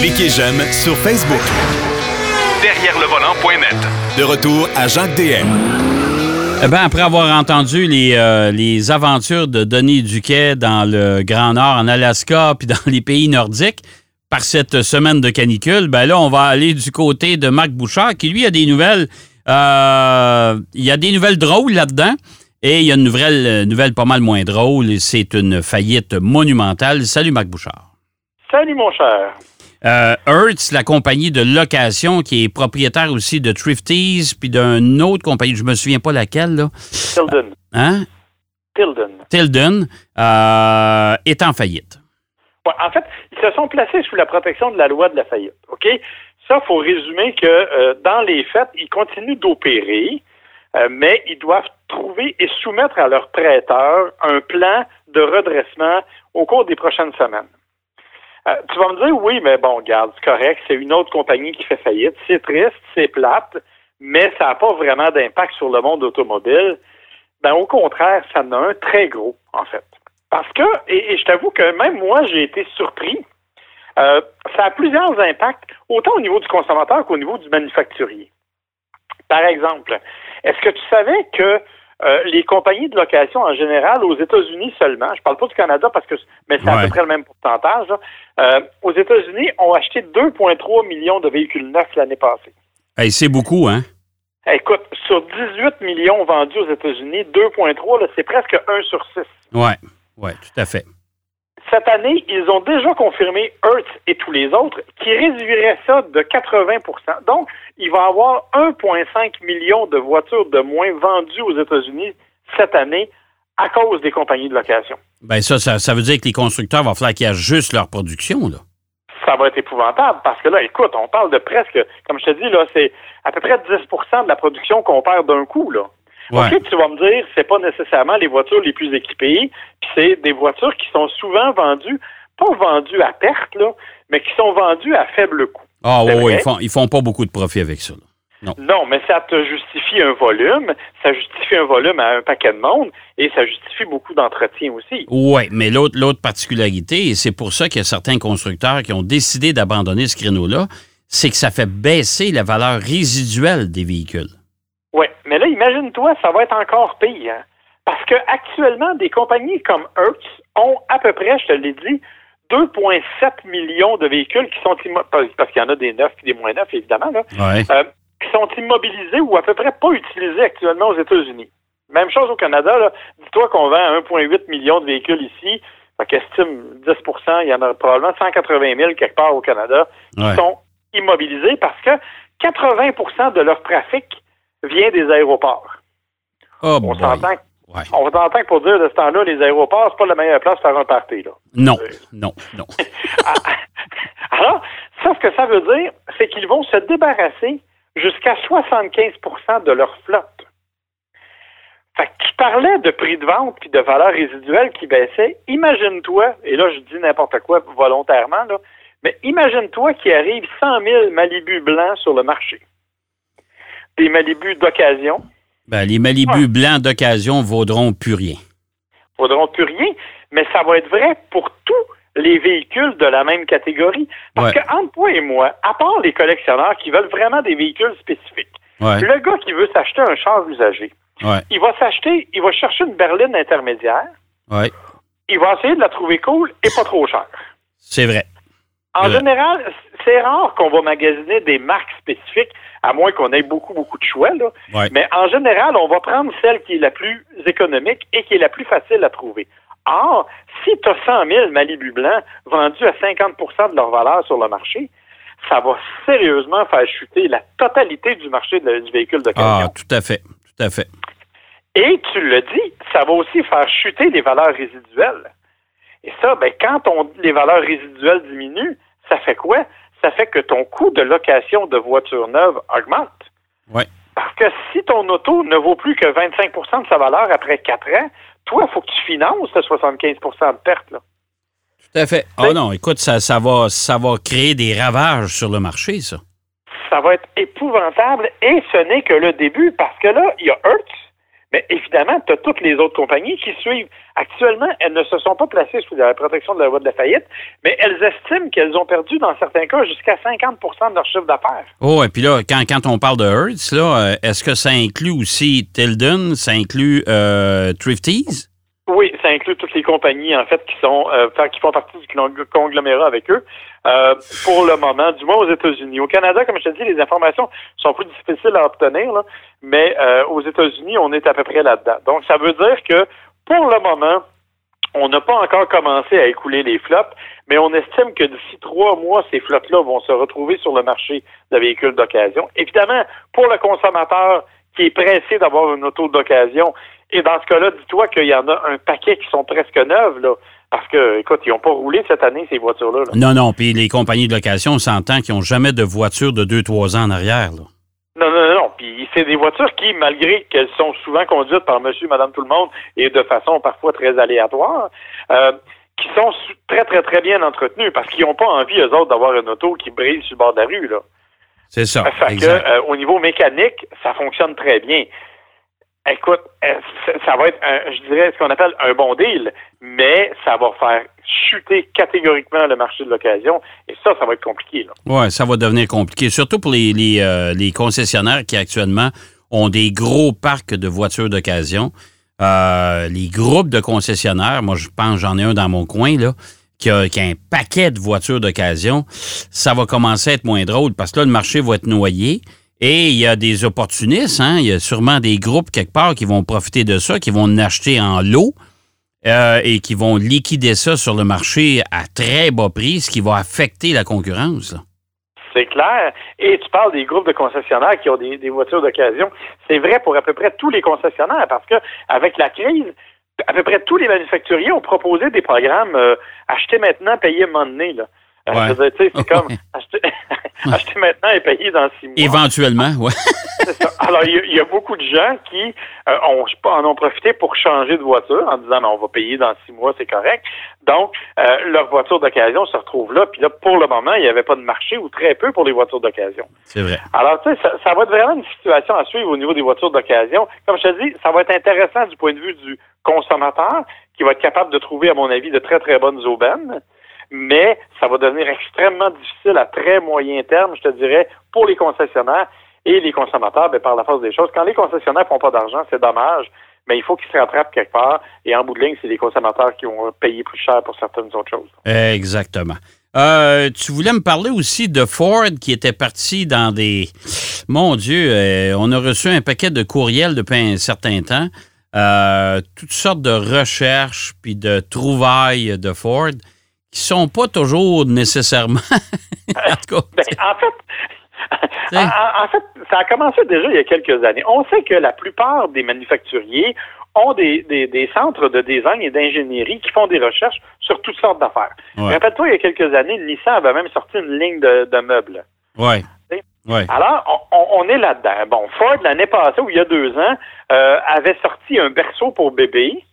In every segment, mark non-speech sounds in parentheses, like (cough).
Cliquez j'aime sur Facebook. Derrière le volant.net. De retour à Jacques DM. Eh bien, après avoir entendu les, euh, les aventures de Denis Duquet dans le Grand Nord, en Alaska, (laughs) puis dans les pays nordiques, par cette semaine de canicule, ben là, on va aller du côté de Marc Bouchard, qui lui a des nouvelles. euh, il y a des nouvelles drôles là-dedans. Et il y a une nouvelle, nouvelle pas mal moins drôle. C'est une faillite monumentale. Salut, Marc Bouchard. Salut, mon cher. Euh, Hertz, la compagnie de location qui est propriétaire aussi de Thrifties, puis d'une autre compagnie, je me souviens pas laquelle, là. Tilden. Hein? Tilden. Tilden, euh, est en faillite. Ouais, en fait, ils se sont placés sous la protection de la loi de la faillite. OK? Ça, il faut résumer que euh, dans les faits, ils continuent d'opérer, euh, mais ils doivent trouver et soumettre à leurs prêteurs un plan de redressement au cours des prochaines semaines. Euh, tu vas me dire, oui, mais bon, regarde, c'est correct, c'est une autre compagnie qui fait faillite. C'est triste, c'est plate, mais ça n'a pas vraiment d'impact sur le monde automobile. Ben, au contraire, ça en a un très gros, en fait. Parce que, et, et je t'avoue que même moi, j'ai été surpris. Euh, ça a plusieurs impacts, autant au niveau du consommateur qu'au niveau du manufacturier. Par exemple, est-ce que tu savais que euh, les compagnies de location en général aux États-Unis seulement, je parle pas du Canada parce que mais c'est à peu près le même pourcentage, là, euh, aux États-Unis ont acheté 2,3 millions de véhicules neufs l'année passée. Hey, c'est beaucoup, hein? Écoute, sur 18 millions vendus aux États-Unis, 2,3, là, c'est presque 1 sur 6. Ouais, ouais, tout à fait. Cette année, ils ont déjà confirmé Hertz et tous les autres qui réduiraient ça de 80% Donc, il va y avoir 1,5 million de voitures de moins vendues aux États-Unis cette année à cause des compagnies de location. Ben ça, ça, ça veut dire que les constructeurs vont falloir qu'ils ajustent leur production, là. Ça va être épouvantable parce que là, écoute, on parle de presque, comme je te dis, là, c'est à peu près 10% de la production qu'on perd d'un coup, là. Ouais. OK, tu vas me dire, c'est pas nécessairement les voitures les plus équipées, puis c'est des voitures qui sont souvent vendues, pas vendues à perte, là, mais qui sont vendues à faible coût. Ah oui, vrai? ils font, ils font pas beaucoup de profit avec ça. là. Non, mais ça te justifie un volume, ça justifie un volume à un paquet de monde, et ça justifie beaucoup d'entretien aussi. Oui, mais l'autre, l'autre particularité, et c'est pour ça qu'il y a certains constructeurs qui ont décidé d'abandonner ce créneau-là, c'est que ça fait baisser la valeur résiduelle des véhicules. Imagine-toi, ça va être encore pire. Parce que actuellement, des compagnies comme Hertz ont à peu près, je te l'ai dit, 2,7 millions de véhicules qui sont immobilisés, parce qu'il y en a des neufs et des moins neufs, évidemment, là, Ouais. euh, qui sont immobilisés ou à peu près pas utilisés actuellement aux États-Unis. Même chose au Canada. Dis-toi qu'on vend 1,8 million de véhicules ici. Fait qu'estime 10% il y en a probablement 180 000 quelque part au Canada qui Ouais. sont immobilisés parce que 80% de leur trafic vient des aéroports. Oh On s'entend Ouais. on s'entend pour dire de ce temps-là, les aéroports, c'est pas la meilleure place pour faire un party, là. Non, non, non. (laughs) Alors, ça, ce que ça veut dire, c'est qu'ils vont se débarrasser jusqu'à 75% de leur flotte. Fait que tu parlais de prix de vente puis de valeur résiduelle qui baissait. Imagine-toi, et là, je dis n'importe quoi volontairement, là, mais imagine-toi qu'il arrive 100 000 Malibu blancs sur le marché. Des Malibu d'occasion. Ben, les Malibu blancs d'occasion vaudront plus rien. vaudront plus rien, mais ça va être vrai pour tous les véhicules de la même catégorie. Parce Ouais. que entre toi et moi, à part les collectionneurs qui veulent vraiment des véhicules spécifiques, Ouais. le gars qui veut s'acheter un char usagé, Ouais. il va s'acheter, il va chercher une berline intermédiaire, il va essayer de la trouver cool et pas trop chère. C'est vrai. En Ouais. général, c'est rare qu'on va magasiner des marques spécifiques, à moins qu'on ait beaucoup, beaucoup de choix. Là. Ouais. Mais en général, on va prendre celle qui est la plus économique et qui est la plus facile à trouver. Or, si tu as 100 000 Malibu blancs vendus à 50% de leur valeur sur le marché, ça va sérieusement faire chuter la totalité du marché de- du véhicule d'occasion. Ah, tout à fait. Tout à fait. Et tu le dis, ça va aussi faire chuter les valeurs résiduelles. Et ça, ben, quand on- les valeurs résiduelles diminuent, ça fait quoi? Ça fait que ton coût de location de voiture neuve augmente. Ouais. Parce que si ton auto ne vaut plus que 25% de sa valeur après 4 ans, toi, il faut que tu finances ce 75% de perte. Là. Tout à fait. Oh non, écoute, ça, ça, va, ça va créer des ravages sur le marché, ça. Ça va être épouvantable et ce n'est que le début parce que là, il y a Hertz, Mais évidemment, tu as toutes les autres compagnies qui suivent. Actuellement, elles ne se sont pas placées sous la protection de la loi de la faillite, mais elles estiment qu'elles ont perdu, dans certains cas, jusqu'à 50% de leur chiffre d'affaires. Oh, et puis là, quand, quand on parle de Hertz, là, euh, est-ce que ça inclut aussi Tilden, ça inclut euh, Thrifties? Oui, ça inclut toutes les compagnies, en fait, qui sont euh, qui font partie du conglomérat avec eux. Euh, pour le moment, du moins aux États-Unis. Au Canada, comme je te dis, les informations sont plus difficiles à obtenir, là, mais euh, aux États-Unis, on est à peu près là-dedans. Donc, ça veut dire que pour le moment, on n'a pas encore commencé à écouler les flottes, mais on estime que d'ici trois mois, ces flottes-là vont se retrouver sur le marché de véhicules d'occasion. Évidemment, pour le consommateur qui est pressé d'avoir une auto d'occasion, et dans ce cas-là, dis-toi qu'il y en a un paquet qui sont presque neuves, là. Parce que, écoute, ils n'ont pas roulé cette année, ces voitures-là. Non, non. Puis les compagnies de location, on s'entend qu'ils n'ont jamais de voitures de 2-3 ans en arrière. Là. Non, non, non. Puis c'est des voitures qui, malgré qu'elles sont souvent conduites par monsieur, madame, tout le monde, et de façon parfois très aléatoire, euh, qui sont très, très, très bien entretenues parce qu'ils n'ont pas envie, eux autres, d'avoir une auto qui brille sur le bord de la rue. Là. C'est ça. Fait que, euh, au niveau mécanique, ça fonctionne très bien. Écoute, ça va être, je dirais, ce qu'on appelle un bon deal, mais ça va faire chuter catégoriquement le marché de l'occasion. Et ça, ça va être compliqué. Oui, ça va devenir compliqué, surtout pour les, les, euh, les, concessionnaires qui actuellement ont des gros parcs de voitures d'occasion. Euh, les groupes de concessionnaires, moi, je pense, j'en ai un dans mon coin, là, qui a, qui a, un paquet de voitures d'occasion. Ça va commencer à être moins drôle parce que là, le marché va être noyé. Et il y a des opportunistes, hein? il y a sûrement des groupes quelque part qui vont profiter de ça, qui vont en acheter en lot euh, et qui vont liquider ça sur le marché à très bas prix, ce qui va affecter la concurrence. C'est clair. Et tu parles des groupes de concessionnaires qui ont des, voitures d'occasion. C'est vrai pour à peu près tous les concessionnaires parce que avec la crise, à peu près tous les manufacturiers ont proposé des programmes euh, acheter maintenant, payer un moment donné. Là. Euh, c'est (laughs) comme acheter, maintenant et payer dans six mois. Éventuellement, oui. Alors, il y, a beaucoup de gens qui euh, ont, en ont profité pour changer de voiture en disant, on va payer dans six mois, c'est correct. Donc, euh, leur voiture d'occasion se retrouve là. Puis là, pour le moment, il n'y avait pas de marché ou très peu pour les voitures d'occasion. C'est vrai. Alors, tu sais, ça, ça, va être vraiment une situation à suivre au niveau des voitures d'occasion. Comme je te dis, ça va être intéressant du point de vue du consommateur qui va être capable de trouver, à mon avis, de très, très bonnes aubaines mais ça va devenir extrêmement difficile à très moyen terme, je te dirais, pour les concessionnaires et les consommateurs, ben, par la force des choses. Quand les concessionnaires font pas d'argent, c'est dommage, mais il faut qu'ils se rattrapent quelque part. Et en bout de ligne, c'est les consommateurs qui vont payer plus cher pour certaines autres choses. Exactement. Euh, tu voulais me parler aussi de Ford qui était parti dans des... Mon Dieu, euh, on a reçu un paquet de courriels depuis un certain temps. Euh, toutes sortes de recherches puis de trouvailles de Ford qui sont pas toujours nécessairement. (laughs) en, ben, en fait, en, fait, ça a commencé déjà il y a quelques années. On sait que la plupart des manufacturiers ont des, des, centres de design et d'ingénierie qui font des recherches sur toutes sortes d'affaires. Rappelle-toi, il y a quelques années, Nissan avait même sorti une ligne de, meubles. Oui. Ouais. Alors, on, est là-dedans. Bon, Ford, l'année passée, ou il y a deux ans, euh, avait sorti un berceau pour bébé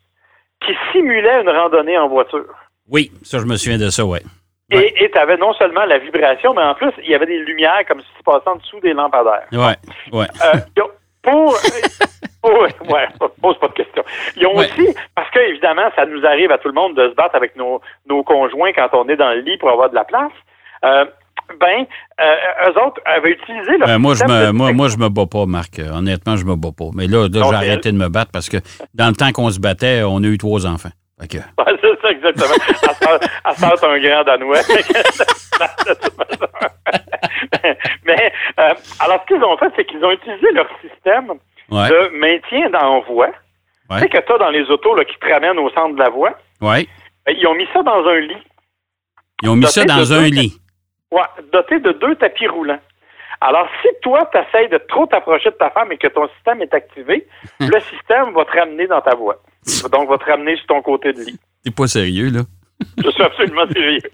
qui simulait une randonnée en voiture. Oui, ça, je me souviens de ça, oui. Et tu avais non seulement la vibration, mais en plus, il y avait des lumières comme si tu passais en dessous des lampadaires. Oui, oui. Euh, pour. (laughs) pour ouais, pose pas de questions. Ils ont aussi, parce que évidemment, ça nous arrive à tout le monde de se battre avec nos, nos conjoints quand on est dans le lit pour avoir de la place. Euh, ben, euh, eux autres avaient utilisé leur ben, moi, je me, moi, moi, je me bats pas, Marc. Honnêtement, je me bats pas. Mais là, là j'ai arrêté de me battre parce que dans le temps qu'on se battait, on a eu trois enfants. Okay. (laughs) c'est ça, exactement. À ça, c'est un grand Danois. (laughs) Mais, euh, alors, ce qu'ils ont fait, c'est qu'ils ont utilisé leur système de maintien d'envoi. Tu sais que tu as dans les autos là, qui te ramènent au centre de la voie. Ouais. Ben, ils ont mis ça dans un lit. Ils ont mis ça dans un lit. Oui, doté de deux tapis roulants. Alors, si toi, tu essaies de trop t'approcher de ta femme et que ton système est activé, le système va te ramener dans ta voie. Donc, va te ramener sur ton côté de lit. T'es pas sérieux, là? Je suis absolument sérieux. (laughs)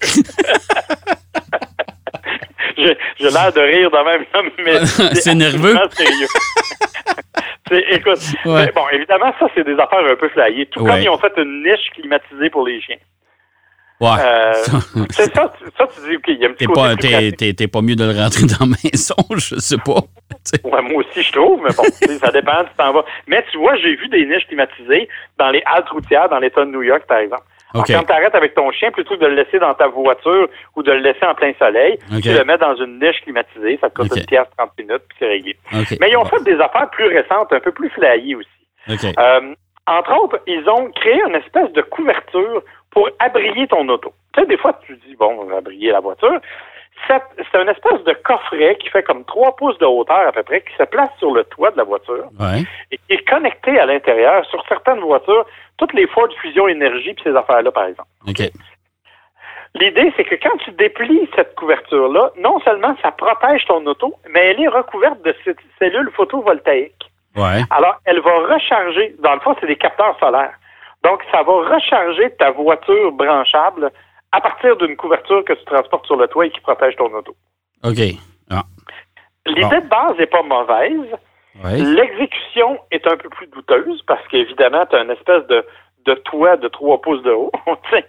J'ai l'air de rire de même, mais c'est nerveux. sérieux. (laughs) écoute, bon, évidemment, ça, c'est des affaires un peu flyées. Tout comme ils ont fait une niche climatisée pour les chiens. Ouais. Euh, c'est ça, tu- ça, tu dis, OK, il y a un petit côté t'es, pratique. t'es- t'es pas mieux de le rentrer dans la maison, (laughs) je sais pas. Ouais, moi aussi, je trouve, mais bon, (laughs) ça dépend, tu t'en vas. Mais tu vois, j'ai vu des niches climatisées dans les haltes routières dans l'État de New York, par exemple. Alors, OK. quand tu arrêtes avec ton chien, plutôt que de le laisser dans ta voiture ou de le laisser en plein soleil, tu le mets dans une niche climatisée, ça te coûte une pièce 30 minutes, puis c'est réglé. Mais ils ont fait des affaires plus récentes, un peu plus flyées aussi. Euh, entre autres, ils ont créé une espèce de couverture pour abrier ton auto. Tu sais, des fois, tu dis, bon, on va abrier la voiture. C'est une espèce de coffret qui fait comme 3 pouces de hauteur à peu près, qui se place sur le toit de la voiture Ouais. et qui est connecté à l'intérieur sur certaines voitures, toutes les Ford Fusion Énergie puis ces affaires-là, par exemple. OK. L'idée, c'est que quand tu déplies cette couverture-là, non seulement ça protège ton auto, mais elle est recouverte de ces cellules photovoltaïques. Ouais. Alors, elle va recharger, dans le fond, c'est des capteurs solaires. Donc, ça va recharger ta voiture branchable à partir d'une couverture que tu transportes sur le toit et qui protège ton auto. OK. Ah. L'idée Bon. de base n'est pas mauvaise. L'exécution est un peu plus douteuse parce qu'évidemment, tu as une espèce de, de toit de 3 pouces de haut. (laughs)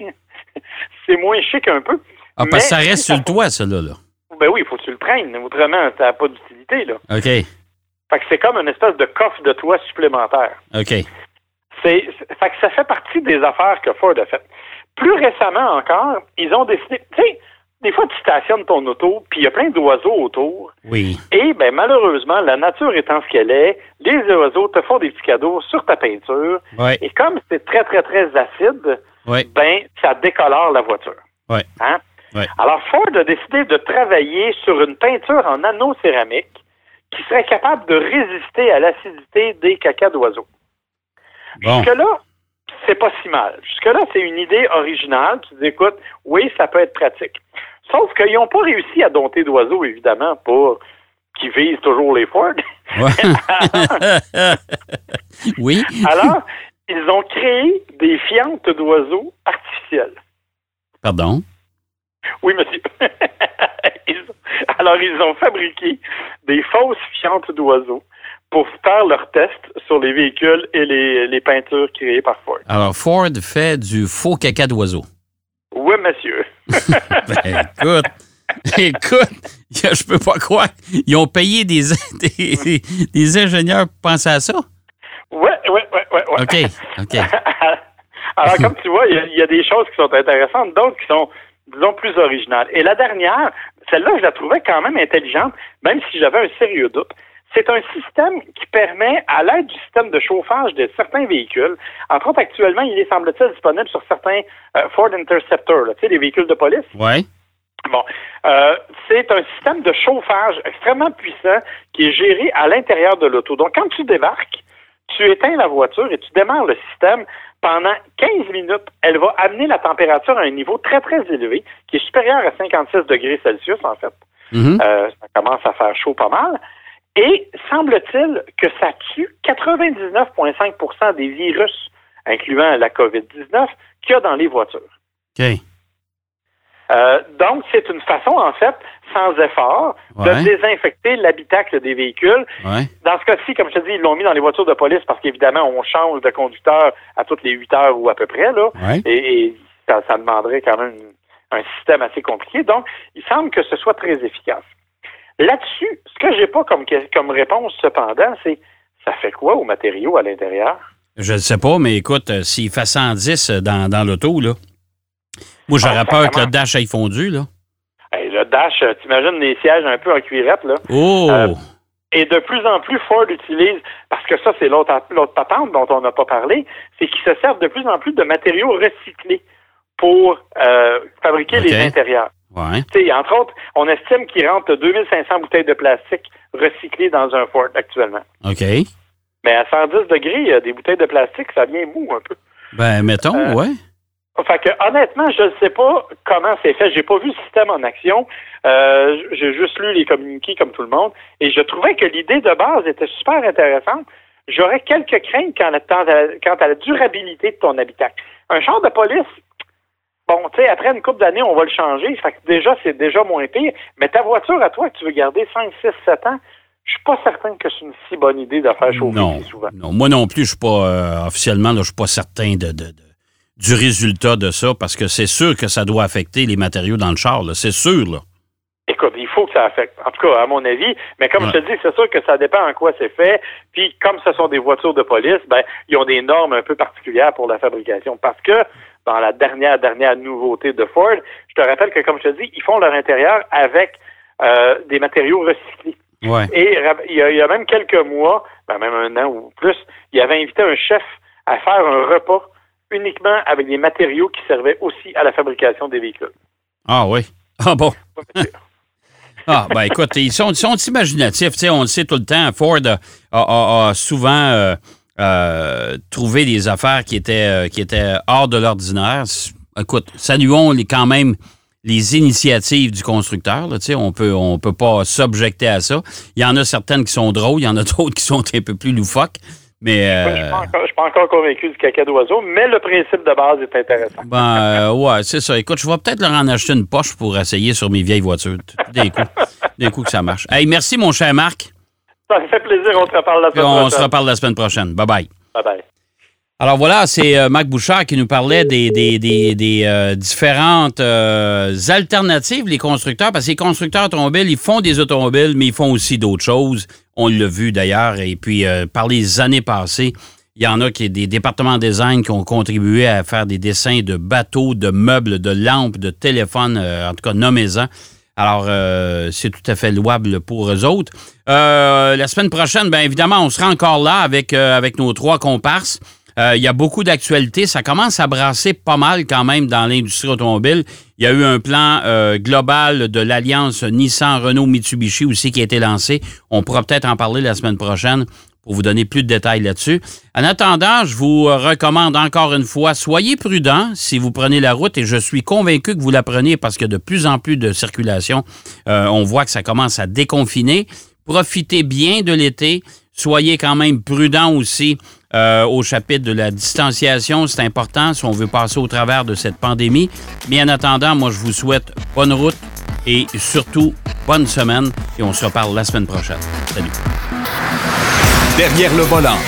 C'est moins chic un peu. Ah, parce que ça reste sur le toit, ça, là. là. Ben oui, il faut que tu le traînes. Autrement, tu n'as pas d'utilité. là. OK. Fait que c'est comme une espèce de coffre de toit supplémentaire. OK. C'est, fait que ça fait partie des affaires que Ford a faites. Plus récemment encore, ils ont décidé, tu sais, des fois tu stationnes ton auto, puis il y a plein d'oiseaux autour, Oui. et ben malheureusement, la nature étant ce qu'elle est, les oiseaux te font des petits cadeaux sur ta peinture, Ouais. et comme c'est très très très acide, Ouais. ben ça décolore la voiture. Hein? Ouais. Alors Ford a décidé de travailler sur une peinture en anneau céramique qui serait capable de résister à l'acidité des cacas d'oiseaux. Bon. Jusque-là, c'est pas si mal. Jusque-là, c'est une idée originale. Tu dis, écoute, oui, ça peut être pratique. Sauf qu'ils n'ont pas réussi à dompter d'oiseaux, évidemment, pour qui visent toujours les Ford. (laughs) Oui. (laughs) Alors, ils ont créé des fientes d'oiseaux artificielles. Pardon? Oui, monsieur. (laughs) Ils- Alors, ils ont fabriqué des fausses fientes d'oiseaux pour faire leurs tests sur les véhicules et les, les peintures créées par Ford. Alors, Ford fait du faux caca d'oiseau. Oui, monsieur. (laughs) Ben, écoute, écoute, (laughs) je peux pas croire. Ils ont payé des, (laughs) des, des ingénieurs pour penser à ça? Oui, oui, oui, oui. OK, OK. Alors, comme tu vois, il y, y a des choses qui sont intéressantes, d'autres qui sont, disons, plus originales. Et la dernière, celle-là, je la trouvais quand même intelligente, même si j'avais un sérieux doute. C'est un système qui permet, à l'aide du système de chauffage de certains véhicules, entre autres, actuellement, il est, semble-t-il, disponible sur certains euh, Ford Interceptor, là, tu sais, les véhicules de police. Ouais. Bon, euh, c'est un système de chauffage extrêmement puissant qui est géré à l'intérieur de l'auto. Donc, quand tu débarques, tu éteins la voiture et tu démarres le système. Pendant 15 minutes, elle va amener la température à un niveau très, très élevé, qui est supérieur à 56 degrés Celsius, en fait. Mhm. Euh, ça commence à faire chaud pas mal. Et semble-t-il que ça tue 99,5% des virus, incluant la COVID-19, qu'il y a dans les voitures. OK. Euh, donc, c'est une façon, en fait, sans effort, Ouais. de désinfecter l'habitacle des véhicules. Ouais. Dans ce cas-ci, comme je te dis, ils l'ont mis dans les voitures de police parce qu'évidemment, on change de conducteur à toutes les 8 heures ou à peu près, là. Ouais. Et, et ça, ça demanderait quand même un système assez compliqué. Donc, il semble que ce soit très efficace. Là-dessus, ce que j'ai pas comme, comme réponse, cependant, c'est ça fait quoi aux matériaux à l'intérieur? Je ne sais pas, mais écoute, euh, s'il fait 110 dans, dans l'auto, là, moi, j'aurais Ah, peur que le dash aille fondu, là. Hey, le dash, euh, t'imagines les sièges un peu en cuirette, là? Oh! Euh, Et de plus en plus, Ford utilise, parce que ça, c'est l'autre l'autre patente dont on n'a pas parlé, c'est qu'ils se servent de plus en plus de matériaux recyclés pour euh, fabriquer les intérieurs. Ouais. Entre autres, on estime qu'il rentre 2500 bouteilles de plastique recyclées dans un Ford actuellement. OK. Mais à 110 degrés, euh, des bouteilles de plastique, ça vient mou un peu. Ben, mettons, Euh, ouais. Fait que honnêtement, je ne sais pas comment c'est fait. J'ai pas vu le système en action. Euh, J'ai juste lu les communiqués comme tout le monde. Et je trouvais que l'idée de base était super intéressante. J'aurais quelques craintes quant à, quant la durabilité de ton habitacle. Un char de police, bon, tu sais, après une couple d'années, on va le changer. Fait que déjà, c'est déjà moins pire. Mais ta voiture à toi que tu veux garder 5, 6, 7 ans, je suis pas certain que c'est une si bonne idée de faire chauffer Non, si souvent. non. Moi non plus, je suis pas, euh, officiellement, je suis pas certain de, de, de, du résultat de ça, parce que c'est sûr que ça doit affecter les matériaux dans le char, c'est sûr. Là. Écoute, il faut que ça affecte. En tout cas, à mon avis. Mais comme je te dis, c'est sûr que ça dépend en quoi c'est fait. Puis, comme ce sont des voitures de police, ben, ils ont des normes un peu particulières pour la fabrication. Parce que, dans la dernière, dernière nouveauté de Ford, je te rappelle que, comme je te dis, ils font leur intérieur avec euh, des matériaux recyclés. Ouais. Et il y, a, il y, a, même quelques mois, ben même un an ou plus, il avait invité un chef à faire un repas uniquement avec des matériaux qui servaient aussi à la fabrication des véhicules. Ah oui. Ah bon? (laughs) Ah, ben écoute, ils sont, ils sont imaginatifs. Tu sais, on le sait tout le temps. Ford a, a, a souvent euh, euh, trouvé des affaires qui étaient, euh, qui étaient hors de l'ordinaire. Écoute, saluons les, quand même les initiatives du constructeur. Là, on peut, on peut pas s'objecter à ça. Il y en a certaines qui sont drôles, il y en a (laughs) d'autres qui sont un peu plus loufoques. Mais, euh... Je ne suis, pas encore convaincu du caca d'oiseau, mais le principe de base est intéressant. Ben, euh, ouais, c'est ça. Écoute, je vais peut-être leur en acheter une poche pour essayer sur mes vieilles voitures. D'un coup, d'un coup que ça marche. Hey, merci, mon cher Marc. Ça me fait plaisir. On se reparle la semaine on prochaine. On se reparle la semaine prochaine. Bye-bye. Bye-bye. Alors voilà, c'est euh, Marc Bouchard qui nous parlait des, des, des, des euh, différentes euh, alternatives, les constructeurs, parce que les constructeurs automobiles, ils font des automobiles, mais ils font aussi d'autres choses. On l'a vu d'ailleurs, et puis euh, par les années passées, il y en a qui des départements design qui ont contribué à faire des dessins de bateaux, de meubles, de lampes, de téléphones, en tout cas nommez-en. Alors, euh, c'est tout à fait louable pour eux autres. Euh, la semaine prochaine, bien évidemment, on sera encore là avec, avec nos trois comparses. Euh, il y a beaucoup d'actualités. Ça commence à brasser pas mal quand même dans l'industrie automobile. Il y a eu un plan euh, global de l'alliance Nissan-Renault-Mitsubishi aussi qui a été lancé. On pourra peut-être en parler la semaine prochaine pour vous donner plus de détails là-dessus. En attendant, je vous recommande encore une fois, soyez prudents si vous prenez la route et je suis convaincu que vous la prenez parce que de plus en plus de circulation, euh, on voit que ça commence à déconfiner. Profitez bien de l'été. Soyez quand même prudents aussi euh, au chapitre de la distanciation. C'est important si on veut passer au travers de cette pandémie. Mais en attendant, moi, je vous souhaite bonne route et surtout bonne semaine. Et on se reparle la semaine prochaine. Salut. Derrière le volant.